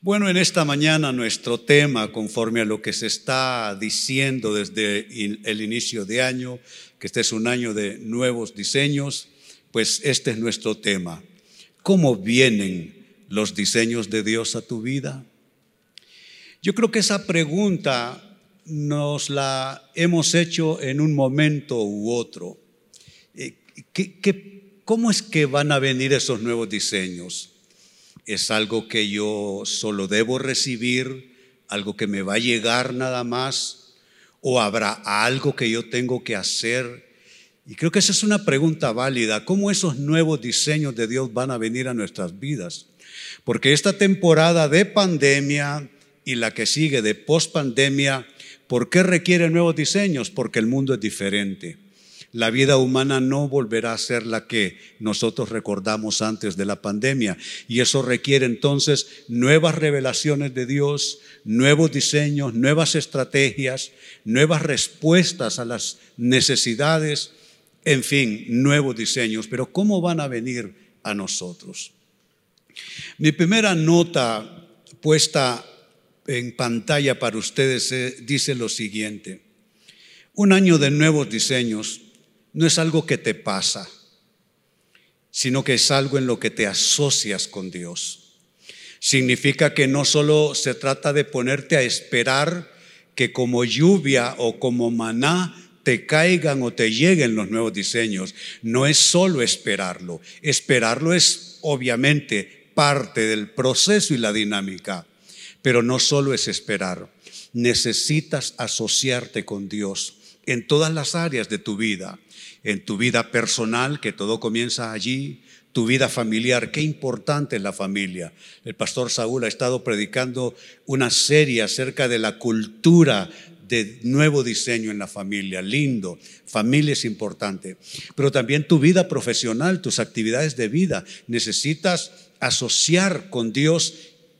Bueno, en esta mañana nuestro tema, conforme a lo que se está diciendo desde el inicio de año, que este es un año de nuevos diseños, pues este es nuestro tema. ¿Cómo vienen los diseños de Dios a tu vida? Yo creo que esa pregunta nos la hemos hecho en un momento u otro. Eh, cómo es que van a venir esos nuevos diseños? Es algo que yo solo debo recibir, algo que me va a llegar nada más, o habrá algo que yo tengo que hacer. Y creo que esa es una pregunta válida, ¿cómo esos nuevos diseños de Dios van a venir a nuestras vidas? Porque esta temporada de pandemia y la que sigue de pospandemia, ¿por qué requiere nuevos diseños? Porque el mundo es diferente la vida humana no volverá a ser la que nosotros recordamos antes de la pandemia. Y eso requiere entonces nuevas revelaciones de Dios, nuevos diseños, nuevas estrategias, nuevas respuestas a las necesidades, en fin, nuevos diseños. Pero ¿cómo van a venir a nosotros? Mi primera nota puesta en pantalla para ustedes eh, dice lo siguiente. Un año de nuevos diseños no es algo que te pasa, sino que es algo en lo que te asocias con Dios. Significa que no solo se trata de ponerte a esperar que como lluvia o como maná te caigan o te lleguen los nuevos diseños. No es solo esperarlo. Esperarlo es obviamente parte del proceso y la dinámica, pero no solo es esperar. Necesitas asociarte con Dios en todas las áreas de tu vida en tu vida personal, que todo comienza allí, tu vida familiar, qué importante es la familia. El pastor Saúl ha estado predicando una serie acerca de la cultura de nuevo diseño en la familia, lindo, familia es importante, pero también tu vida profesional, tus actividades de vida, necesitas asociar con Dios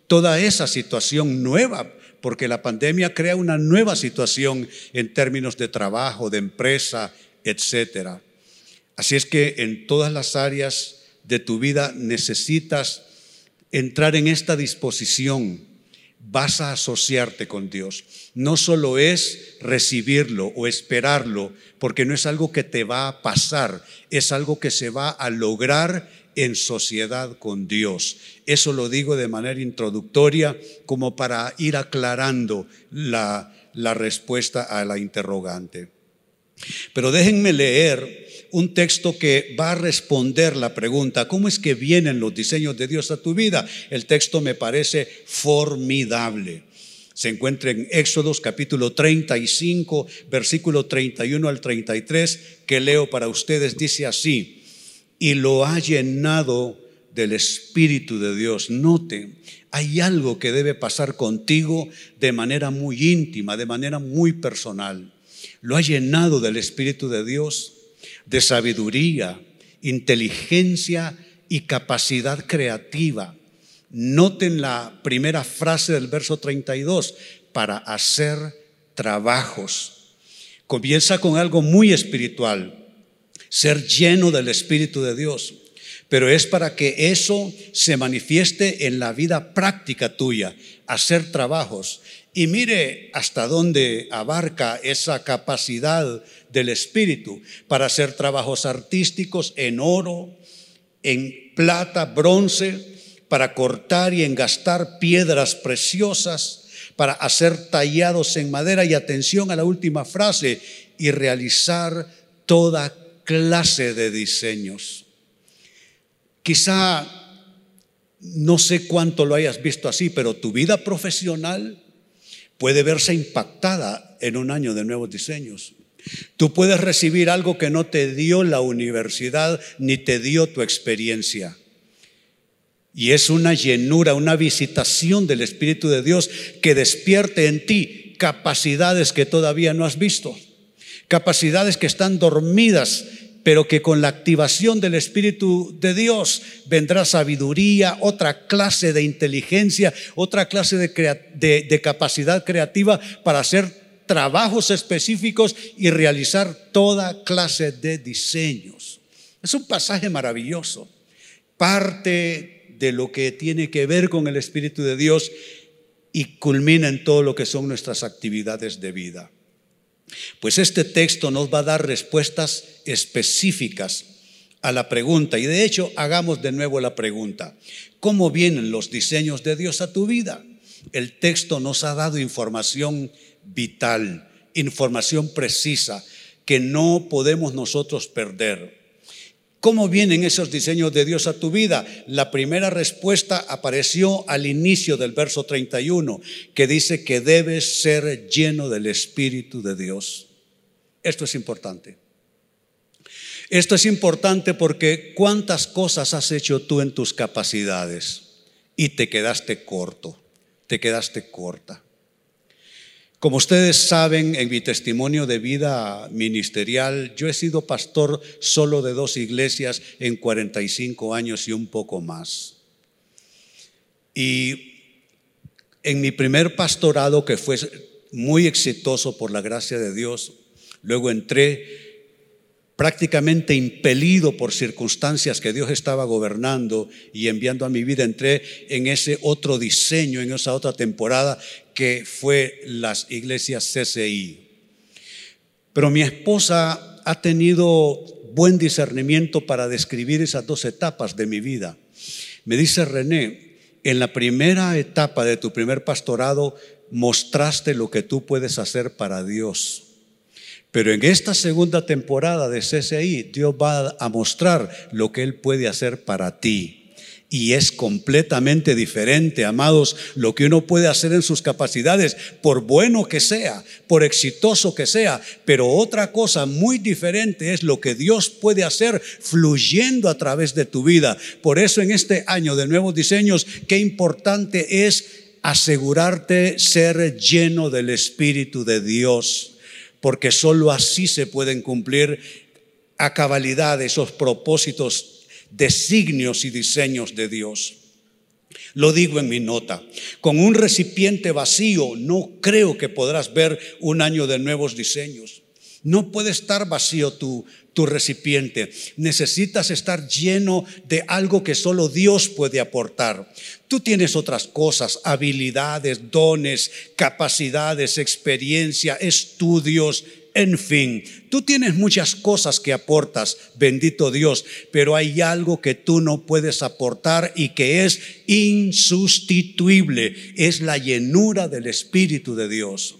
toda esa situación nueva, porque la pandemia crea una nueva situación en términos de trabajo, de empresa, etcétera. Así es que en todas las áreas de tu vida necesitas entrar en esta disposición. Vas a asociarte con Dios. No solo es recibirlo o esperarlo, porque no es algo que te va a pasar, es algo que se va a lograr en sociedad con Dios. Eso lo digo de manera introductoria como para ir aclarando la, respuesta a la interrogante. Pero déjenme leer un texto que va a responder la pregunta, ¿cómo es que vienen los diseños de Dios a tu vida? El texto me parece formidable. Se encuentra en Éxodos capítulo 35, versículo 31 al 33, que leo para ustedes, dice así, y lo ha llenado del Espíritu de Dios. Note, hay algo que debe pasar contigo de manera muy íntima, de manera muy personal lo ha llenado del Espíritu de Dios, de sabiduría, inteligencia y capacidad creativa. Noten la primera frase del verso 32, para hacer trabajos. Comienza con algo muy espiritual, ser lleno del Espíritu de Dios, pero es para que eso se manifieste en la vida práctica tuya, hacer trabajos. Y mire hasta dónde abarca esa capacidad del Espíritu para hacer trabajos artísticos en oro, en plata, bronce, para cortar y engastar piedras preciosas, para hacer tallados en madera y atención a la última frase, y realizar toda clase de diseños. Quizá no sé cuánto lo hayas visto así, pero tu vida profesional puede verse impactada en un año de nuevos diseños. Tú puedes recibir algo que no te dio la universidad ni te dio tu experiencia. Y es una llenura, una visitación del Espíritu de Dios que despierte en ti capacidades que todavía no has visto, capacidades que están dormidas pero que con la activación del Espíritu de Dios vendrá sabiduría, otra clase de inteligencia, otra clase de, capacidad creativa para hacer trabajos específicos y realizar toda clase de diseños. Es un pasaje maravilloso. Parte de lo que tiene que ver con el Espíritu de Dios y culmina en todo lo que son nuestras actividades de vida. Pues este texto nos va a dar respuestas específicas a la pregunta. Y de hecho, hagamos de nuevo la pregunta. ¿Cómo vienen los diseños de Dios a tu vida? El texto nos ha dado información vital, información precisa que no podemos nosotros perder. ¿Cómo vienen esos diseños de Dios a tu vida? La primera respuesta apareció al inicio del verso 31, que dice que debes ser lleno del Espíritu de Dios. Esto es importante. Esto es importante porque cuántas cosas has hecho tú en tus capacidades y te quedaste corto, te quedaste corta. Como ustedes saben, en mi testimonio de vida ministerial, yo he sido pastor solo de dos iglesias en 45 años y un poco más. Y en mi primer pastorado, que fue muy exitoso por la gracia de Dios, luego entré prácticamente impelido por circunstancias que Dios estaba gobernando y enviando a mi vida, entré en ese otro diseño, en esa otra temporada que fue las iglesias CCI. Pero mi esposa ha tenido buen discernimiento para describir esas dos etapas de mi vida. Me dice René, en la primera etapa de tu primer pastorado mostraste lo que tú puedes hacer para Dios. Pero en esta segunda temporada de CCI, Dios va a mostrar lo que Él puede hacer para ti. Y es completamente diferente, amados, lo que uno puede hacer en sus capacidades, por bueno que sea, por exitoso que sea. Pero otra cosa muy diferente es lo que Dios puede hacer fluyendo a través de tu vida. Por eso en este año de nuevos diseños, qué importante es asegurarte ser lleno del Espíritu de Dios porque sólo así se pueden cumplir a cabalidad esos propósitos, designios y diseños de Dios. Lo digo en mi nota. Con un recipiente vacío no creo que podrás ver un año de nuevos diseños. No puede estar vacío tu, tu recipiente. Necesitas estar lleno de algo que solo Dios puede aportar. Tú tienes otras cosas, habilidades, dones, capacidades, experiencia, estudios, en fin, tú tienes muchas cosas que aportas, bendito Dios, pero hay algo que tú no puedes aportar y que es insustituible, es la llenura del Espíritu de Dios.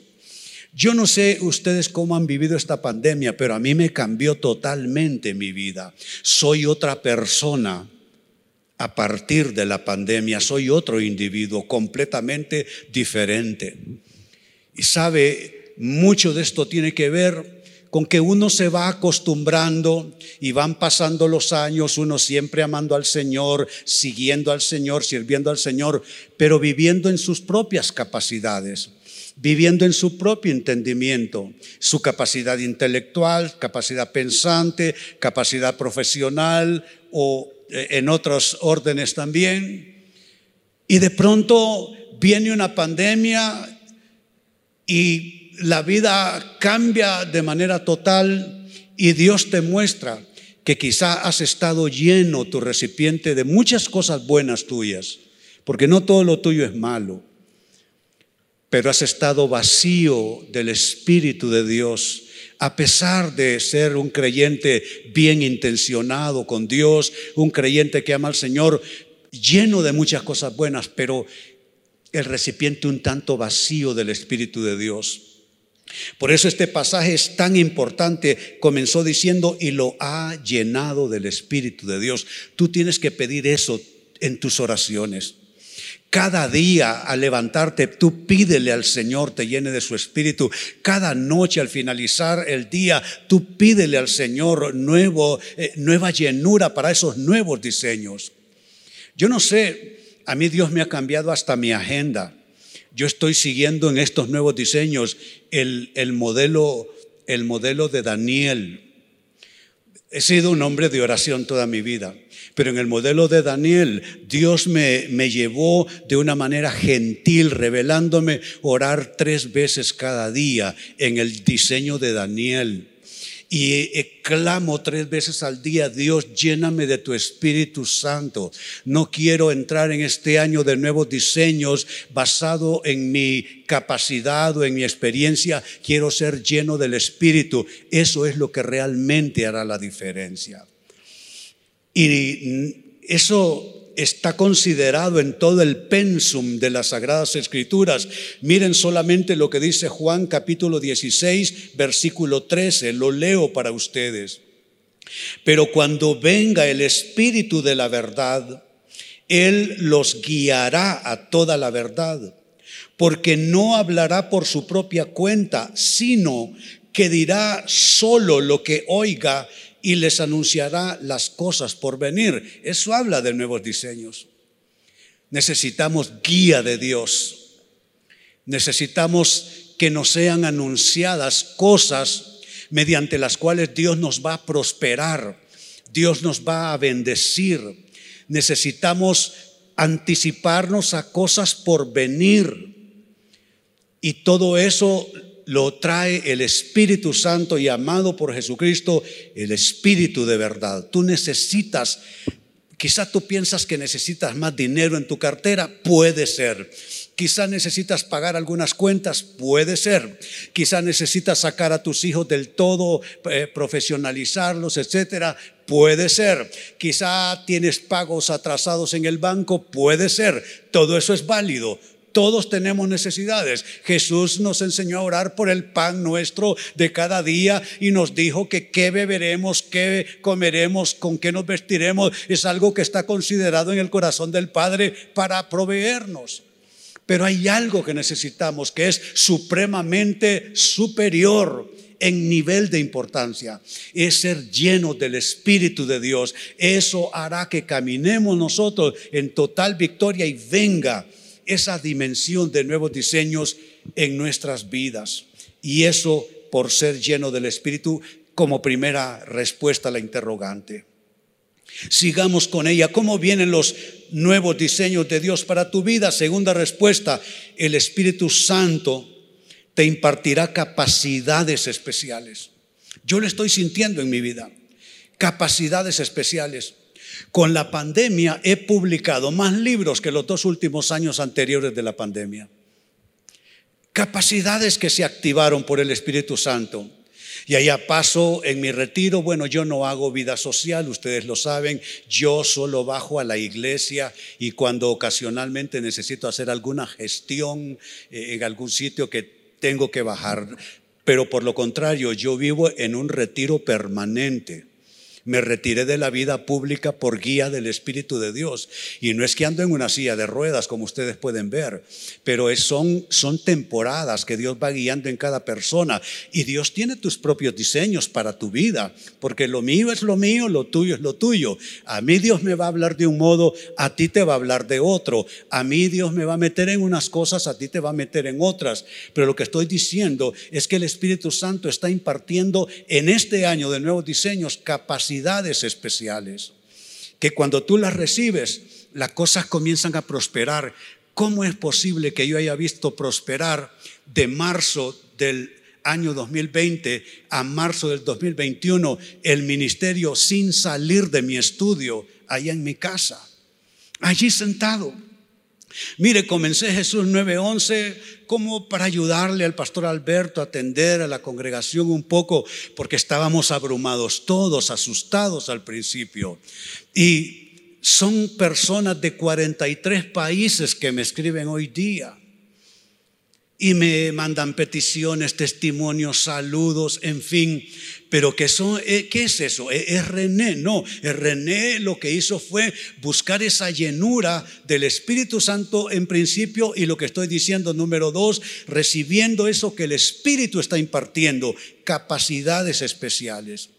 Yo no sé ustedes cómo han vivido esta pandemia, pero a mí me cambió totalmente mi vida. Soy otra persona a partir de la pandemia, soy otro individuo completamente diferente. Y sabe, mucho de esto tiene que ver con que uno se va acostumbrando y van pasando los años, uno siempre amando al Señor, siguiendo al Señor, sirviendo al Señor, pero viviendo en sus propias capacidades viviendo en su propio entendimiento, su capacidad intelectual, capacidad pensante, capacidad profesional o eh, en otros órdenes también. Y de pronto viene una pandemia y la vida cambia de manera total y Dios te muestra que quizá has estado lleno tu recipiente de muchas cosas buenas tuyas, porque no todo lo tuyo es malo pero has estado vacío del Espíritu de Dios. A pesar de ser un creyente bien intencionado con Dios, un creyente que ama al Señor, lleno de muchas cosas buenas, pero el recipiente un tanto vacío del Espíritu de Dios. Por eso este pasaje es tan importante. Comenzó diciendo, y lo ha llenado del Espíritu de Dios. Tú tienes que pedir eso en tus oraciones. Cada día al levantarte, tú pídele al Señor, te llene de su espíritu. Cada noche al finalizar el día, tú pídele al Señor nuevo, eh, nueva llenura para esos nuevos diseños. Yo no sé, a mí Dios me ha cambiado hasta mi agenda. Yo estoy siguiendo en estos nuevos diseños el, el modelo, el modelo de Daniel. He sido un hombre de oración toda mi vida. Pero en el modelo de Daniel, Dios me, me llevó de una manera gentil, revelándome orar tres veces cada día en el diseño de Daniel. Y clamo tres veces al día, Dios, lléname de tu Espíritu Santo. No quiero entrar en este año de nuevos diseños basado en mi capacidad o en mi experiencia. Quiero ser lleno del Espíritu. Eso es lo que realmente hará la diferencia. Y eso está considerado en todo el pensum de las Sagradas Escrituras. Miren solamente lo que dice Juan capítulo 16, versículo 13, lo leo para ustedes. Pero cuando venga el Espíritu de la verdad, Él los guiará a toda la verdad, porque no hablará por su propia cuenta, sino que dirá solo lo que oiga y les anunciará las cosas por venir. Eso habla de nuevos diseños. Necesitamos guía de Dios. Necesitamos que nos sean anunciadas cosas mediante las cuales Dios nos va a prosperar, Dios nos va a bendecir. Necesitamos anticiparnos a cosas por venir. Y todo eso lo trae el Espíritu Santo y amado por Jesucristo, el Espíritu de verdad. Tú necesitas, quizá tú piensas que necesitas más dinero en tu cartera, puede ser. Quizá necesitas pagar algunas cuentas, puede ser. Quizá necesitas sacar a tus hijos del todo, eh, profesionalizarlos, etcétera, puede ser. Quizá tienes pagos atrasados en el banco, puede ser. Todo eso es válido. Todos tenemos necesidades. Jesús nos enseñó a orar por el pan nuestro de cada día y nos dijo que qué beberemos, qué comeremos, con qué nos vestiremos. Es algo que está considerado en el corazón del Padre para proveernos. Pero hay algo que necesitamos que es supremamente superior en nivel de importancia. Es ser lleno del Espíritu de Dios. Eso hará que caminemos nosotros en total victoria y venga esa dimensión de nuevos diseños en nuestras vidas. Y eso por ser lleno del Espíritu como primera respuesta a la interrogante. Sigamos con ella. ¿Cómo vienen los nuevos diseños de Dios para tu vida? Segunda respuesta, el Espíritu Santo te impartirá capacidades especiales. Yo lo estoy sintiendo en mi vida. Capacidades especiales. Con la pandemia he publicado más libros que los dos últimos años anteriores de la pandemia. Capacidades que se activaron por el Espíritu Santo. Y allá paso en mi retiro, bueno, yo no hago vida social, ustedes lo saben, yo solo bajo a la iglesia y cuando ocasionalmente necesito hacer alguna gestión eh, en algún sitio que tengo que bajar, pero por lo contrario, yo vivo en un retiro permanente me retiré de la vida pública por guía del Espíritu de Dios. Y no es que ando en una silla de ruedas, como ustedes pueden ver, pero son, son temporadas que Dios va guiando en cada persona. Y Dios tiene tus propios diseños para tu vida, porque lo mío es lo mío, lo tuyo es lo tuyo. A mí Dios me va a hablar de un modo, a ti te va a hablar de otro. A mí Dios me va a meter en unas cosas, a ti te va a meter en otras. Pero lo que estoy diciendo es que el Espíritu Santo está impartiendo en este año de nuevos diseños capacidad especiales, que cuando tú las recibes, las cosas comienzan a prosperar. ¿Cómo es posible que yo haya visto prosperar de marzo del año 2020 a marzo del 2021 el ministerio sin salir de mi estudio allá en mi casa? Allí sentado. Mire, comencé Jesús 9:11 como para ayudarle al pastor Alberto a atender a la congregación un poco, porque estábamos abrumados todos, asustados al principio. Y son personas de 43 países que me escriben hoy día y me mandan peticiones, testimonios, saludos, en fin. Pero ¿qué, son, eh, ¿qué es eso? ¿E-, ¿Es René? No, es René lo que hizo fue buscar esa llenura del Espíritu Santo en principio y lo que estoy diciendo, número dos, recibiendo eso que el Espíritu está impartiendo, capacidades especiales.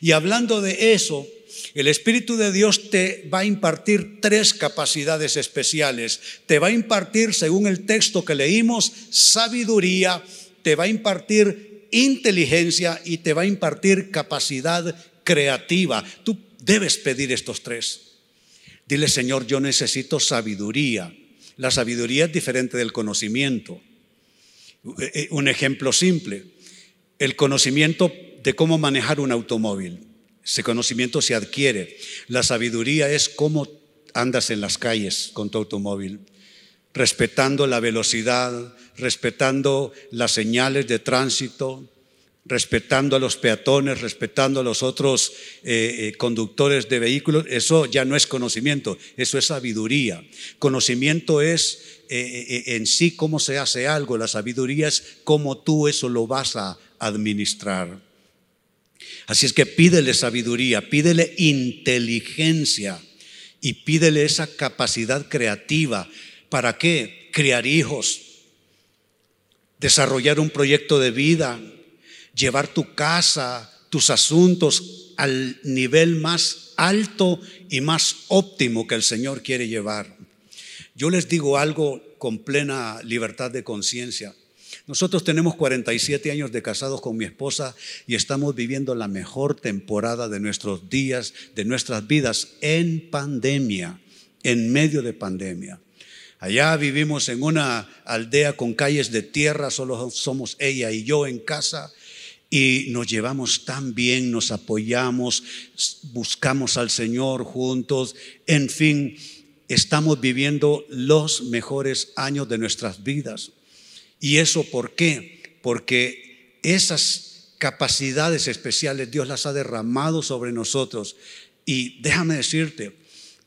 Y hablando de eso, el Espíritu de Dios te va a impartir tres capacidades especiales. Te va a impartir, según el texto que leímos, sabiduría, te va a impartir inteligencia y te va a impartir capacidad creativa. Tú debes pedir estos tres. Dile, Señor, yo necesito sabiduría. La sabiduría es diferente del conocimiento. Eh, eh, un ejemplo simple. El conocimiento de cómo manejar un automóvil. Ese conocimiento se adquiere. La sabiduría es cómo andas en las calles con tu automóvil, respetando la velocidad, respetando las señales de tránsito, respetando a los peatones, respetando a los otros eh, eh, conductores de vehículos, eso ya no es conocimiento, eso es sabiduría. Conocimiento es eh, en sí cómo se hace algo, la sabiduría es cómo tú eso lo vas a administrar. Así es que pídele sabiduría, pídele inteligencia y pídele esa capacidad creativa. ¿Para qué? Criar hijos, desarrollar un proyecto de vida, llevar tu casa, tus asuntos al nivel más alto y más óptimo que el Señor quiere llevar. Yo les digo algo con plena libertad de conciencia. Nosotros tenemos 47 años de casados con mi esposa y estamos viviendo la mejor temporada de nuestros días, de nuestras vidas en pandemia, en medio de pandemia. Allá vivimos en una aldea con calles de tierra, solo somos ella y yo en casa y nos llevamos tan bien, nos apoyamos, buscamos al Señor juntos, en fin, estamos viviendo los mejores años de nuestras vidas. ¿Y eso por qué? Porque esas capacidades especiales Dios las ha derramado sobre nosotros. Y déjame decirte,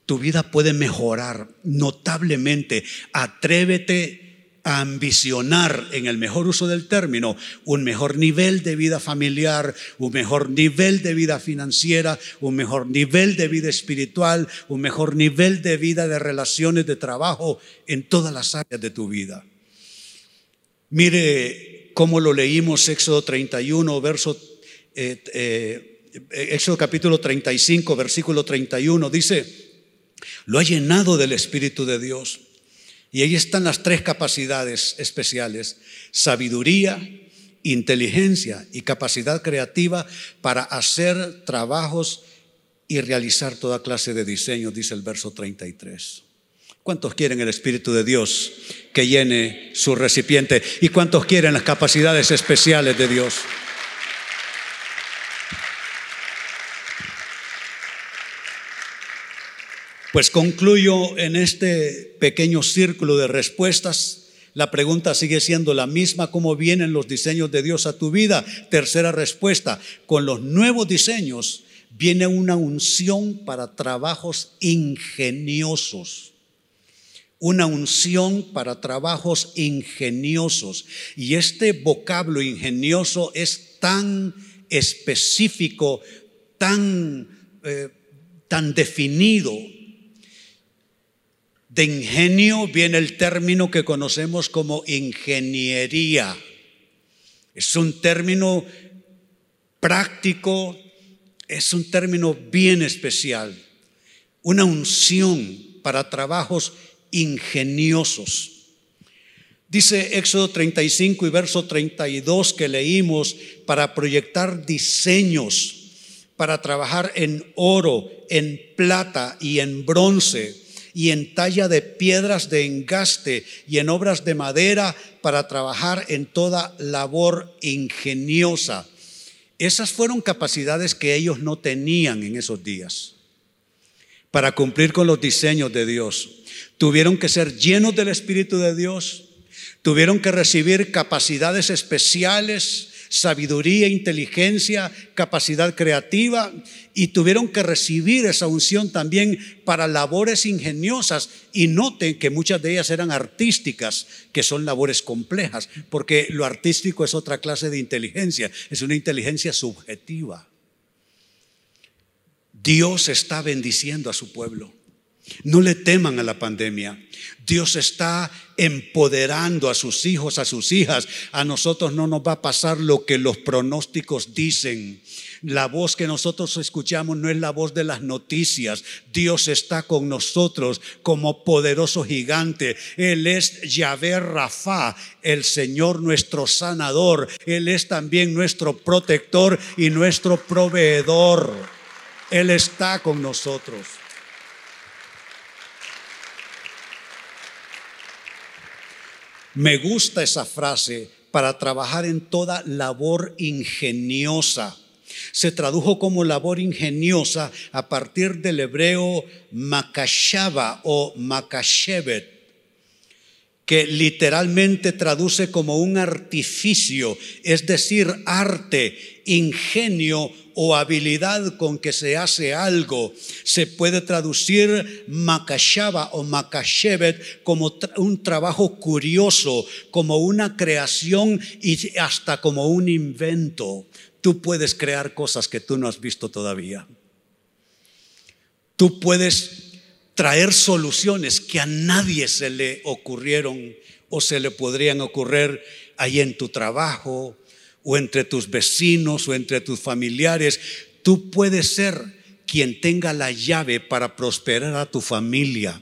tu vida puede mejorar notablemente. Atrévete a ambicionar, en el mejor uso del término, un mejor nivel de vida familiar, un mejor nivel de vida financiera, un mejor nivel de vida espiritual, un mejor nivel de vida de relaciones de trabajo en todas las áreas de tu vida. Mire cómo lo leímos Éxodo 31, verso, eh, eh, Éxodo capítulo 35, versículo 31, dice, lo ha llenado del Espíritu de Dios y ahí están las tres capacidades especiales, sabiduría, inteligencia y capacidad creativa para hacer trabajos y realizar toda clase de diseños, dice el verso 33. ¿Cuántos quieren el Espíritu de Dios que llene su recipiente? ¿Y cuántos quieren las capacidades especiales de Dios? Pues concluyo en este pequeño círculo de respuestas. La pregunta sigue siendo la misma, ¿cómo vienen los diseños de Dios a tu vida? Tercera respuesta, con los nuevos diseños viene una unción para trabajos ingeniosos. Una unción para trabajos ingeniosos. Y este vocablo ingenioso es tan específico, tan, eh, tan definido, de ingenio viene el término que conocemos como ingeniería. Es un término práctico, es un término bien especial, una unción para trabajos ingeniosos. Dice Éxodo 35 y verso 32 que leímos para proyectar diseños, para trabajar en oro, en plata y en bronce y en talla de piedras de engaste y en obras de madera para trabajar en toda labor ingeniosa. Esas fueron capacidades que ellos no tenían en esos días para cumplir con los diseños de Dios. Tuvieron que ser llenos del Espíritu de Dios, tuvieron que recibir capacidades especiales sabiduría, inteligencia, capacidad creativa y tuvieron que recibir esa unción también para labores ingeniosas. Y noten que muchas de ellas eran artísticas, que son labores complejas, porque lo artístico es otra clase de inteligencia, es una inteligencia subjetiva. Dios está bendiciendo a su pueblo. No le teman a la pandemia. Dios está empoderando a sus hijos, a sus hijas. A nosotros no nos va a pasar lo que los pronósticos dicen. La voz que nosotros escuchamos no es la voz de las noticias. Dios está con nosotros como poderoso gigante. Él es Yahvé Rafa, el Señor nuestro sanador. Él es también nuestro protector y nuestro proveedor. Él está con nosotros. Me gusta esa frase para trabajar en toda labor ingeniosa. Se tradujo como labor ingeniosa a partir del hebreo makashaba o makashevet que literalmente traduce como un artificio, es decir, arte, ingenio o habilidad con que se hace algo. Se puede traducir makashaba o makashevet como un trabajo curioso, como una creación y hasta como un invento. Tú puedes crear cosas que tú no has visto todavía. Tú puedes traer soluciones que a nadie se le ocurrieron o se le podrían ocurrir ahí en tu trabajo o entre tus vecinos o entre tus familiares. Tú puedes ser quien tenga la llave para prosperar a tu familia.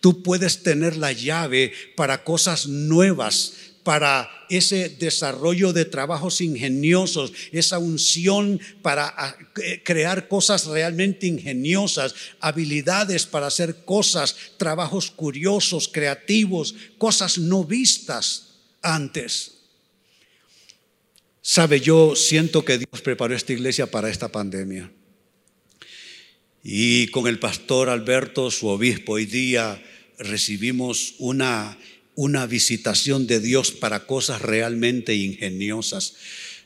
Tú puedes tener la llave para cosas nuevas para ese desarrollo de trabajos ingeniosos, esa unción para ah, crear cosas realmente ingeniosas, habilidades para hacer cosas, trabajos curiosos, creativos, cosas no vistas antes. Sabe, yo siento que Dios preparó esta iglesia para esta pandemia. Y con el pastor Alberto, su obispo, hoy día recibimos una una visitación de Dios para cosas realmente ingeniosas.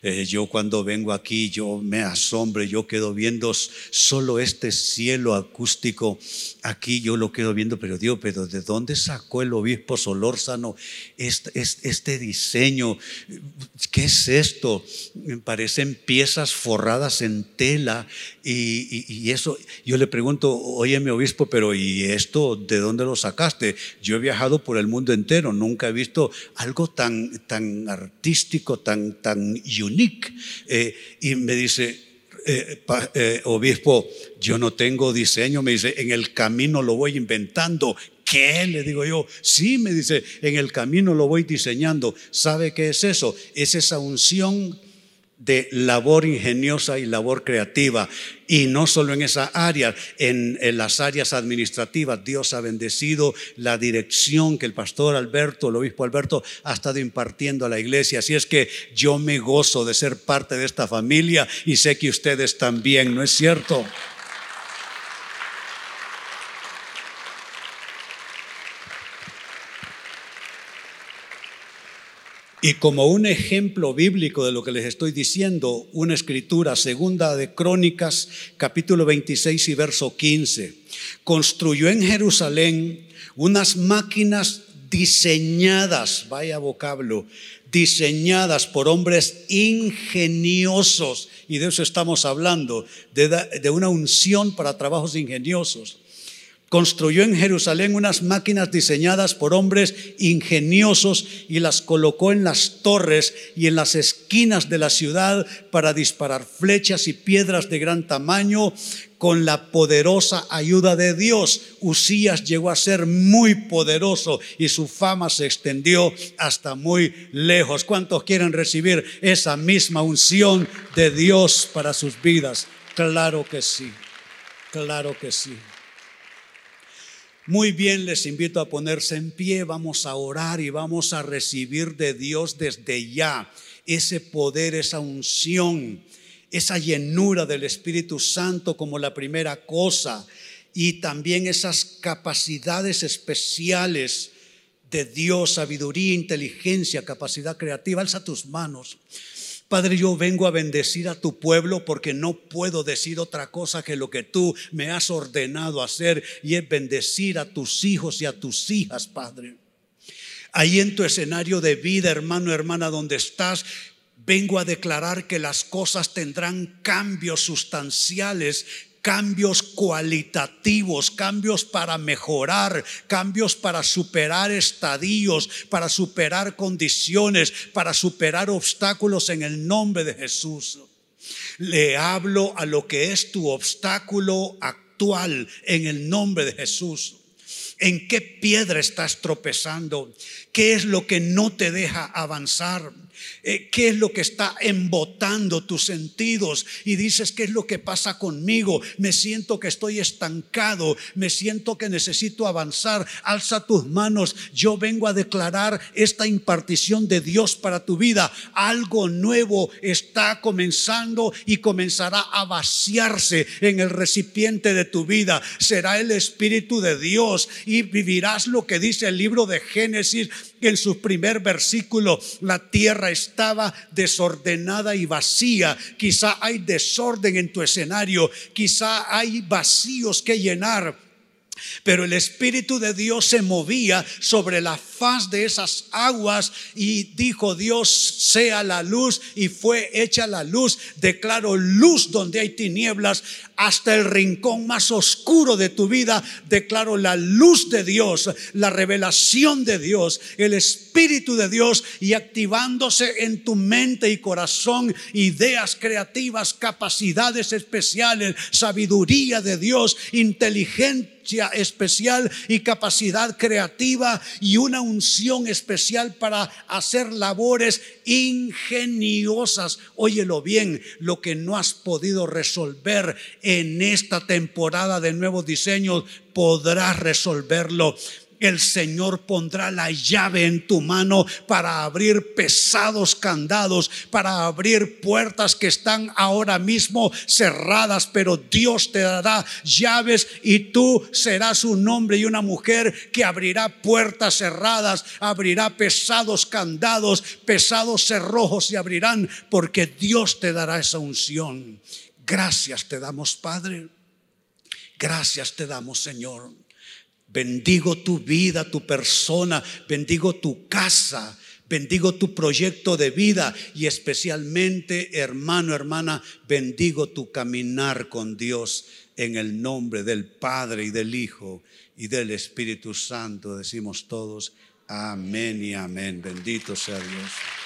Eh, yo cuando vengo aquí, yo me asombro, yo quedo viendo solo este cielo acústico aquí, yo lo quedo viendo, pero Dios, pero ¿de dónde sacó el obispo Solórzano este, este, diseño? ¿Qué es esto? Parecen piezas forradas en tela y, y, eso, yo le pregunto, oye mi obispo, pero ¿y esto de dónde lo sacaste? Yo he viajado por el mundo entero, nunca he visto algo tan, tan artístico, tan, tan único eh, y me dice, eh, eh, obispo, yo no tengo diseño, me dice, en el camino lo voy inventando. ¿Qué? Le digo yo, sí, me dice, en el camino lo voy diseñando. ¿Sabe qué es eso? Es esa unción de labor ingeniosa y labor creativa. Y no solo en esa área, en, las áreas administrativas, Dios ha bendecido la dirección que el pastor Alberto, el obispo Alberto, ha estado impartiendo a la iglesia. Así es que yo me gozo de ser parte de esta familia y sé que ustedes también, ¿no es cierto? Y como un ejemplo bíblico de lo que les estoy diciendo, una escritura, segunda de Crónicas, capítulo 26 y verso 15, construyó en Jerusalén unas máquinas diseñadas, vaya vocablo, diseñadas por hombres ingeniosos, y de eso estamos hablando, de, de una unción para trabajos ingeniosos construyó en Jerusalén unas máquinas diseñadas por hombres ingeniosos y las colocó en las torres y en las esquinas de la ciudad para disparar flechas y piedras de gran tamaño con la poderosa ayuda de Dios. Usías llegó a ser muy poderoso y su fama se extendió hasta muy lejos. ¿Cuántos quieren recibir esa misma unción de Dios para sus vidas? Claro que sí, claro que sí. Muy bien, les invito a ponerse en pie, vamos a orar y vamos a recibir de Dios desde ya ese poder, esa unción, esa llenura del Espíritu Santo como la primera cosa y también esas capacidades especiales de Dios, sabiduría, inteligencia, capacidad creativa. Alza tus manos. Padre, yo vengo a bendecir a tu pueblo porque no puedo decir otra cosa que lo que tú me has ordenado hacer y es bendecir a tus hijos y a tus hijas, Padre. Ahí en tu escenario de vida, hermano, hermana, donde estás, vengo a declarar que las cosas tendrán cambios sustanciales cambios cualitativos, cambios para mejorar, cambios para superar estadios, para superar condiciones, para superar obstáculos en el nombre de Jesús. Le hablo a lo que es tu obstáculo actual en el nombre de Jesús. ¿En qué piedra estás tropezando? ¿Qué es lo que no te deja avanzar? Eh, ¿Qué es lo que está embotando tus sentidos? Y dices, ¿qué es lo que pasa conmigo? Me siento que estoy estancado, me siento que necesito avanzar. Alza tus manos. Yo vengo a declarar esta impartición de Dios para tu vida. Algo nuevo está comenzando y comenzará a vaciarse en el recipiente de tu vida. Será el Espíritu de Dios y vivirás lo que dice el libro de Génesis en su primer versículo. La tierra estaba desordenada y vacía. Quizá hay desorden en tu escenario, quizá hay vacíos que llenar. Pero el Espíritu de Dios se movía sobre la faz de esas aguas y dijo Dios, sea la luz y fue hecha la luz. Declaro luz donde hay tinieblas hasta el rincón más oscuro de tu vida. Declaro la luz de Dios, la revelación de Dios, el Espíritu de Dios y activándose en tu mente y corazón ideas creativas, capacidades especiales, sabiduría de Dios, inteligente especial y capacidad creativa y una unción especial para hacer labores ingeniosas. Óyelo bien, lo que no has podido resolver en esta temporada de nuevos diseños, podrás resolverlo el Señor pondrá la llave en tu mano para abrir pesados candados, para abrir puertas que están ahora mismo cerradas, pero Dios te dará llaves y tú serás un hombre y una mujer que abrirá puertas cerradas, abrirá pesados candados, pesados cerrojos y abrirán porque Dios te dará esa unción. Gracias te damos, Padre. Gracias te damos, Señor. Bendigo tu vida, tu persona, bendigo tu casa, bendigo tu proyecto de vida y especialmente, hermano, hermana, bendigo tu caminar con Dios en el nombre del Padre y del Hijo y del Espíritu Santo. Decimos todos, amén y amén. Bendito sea Dios.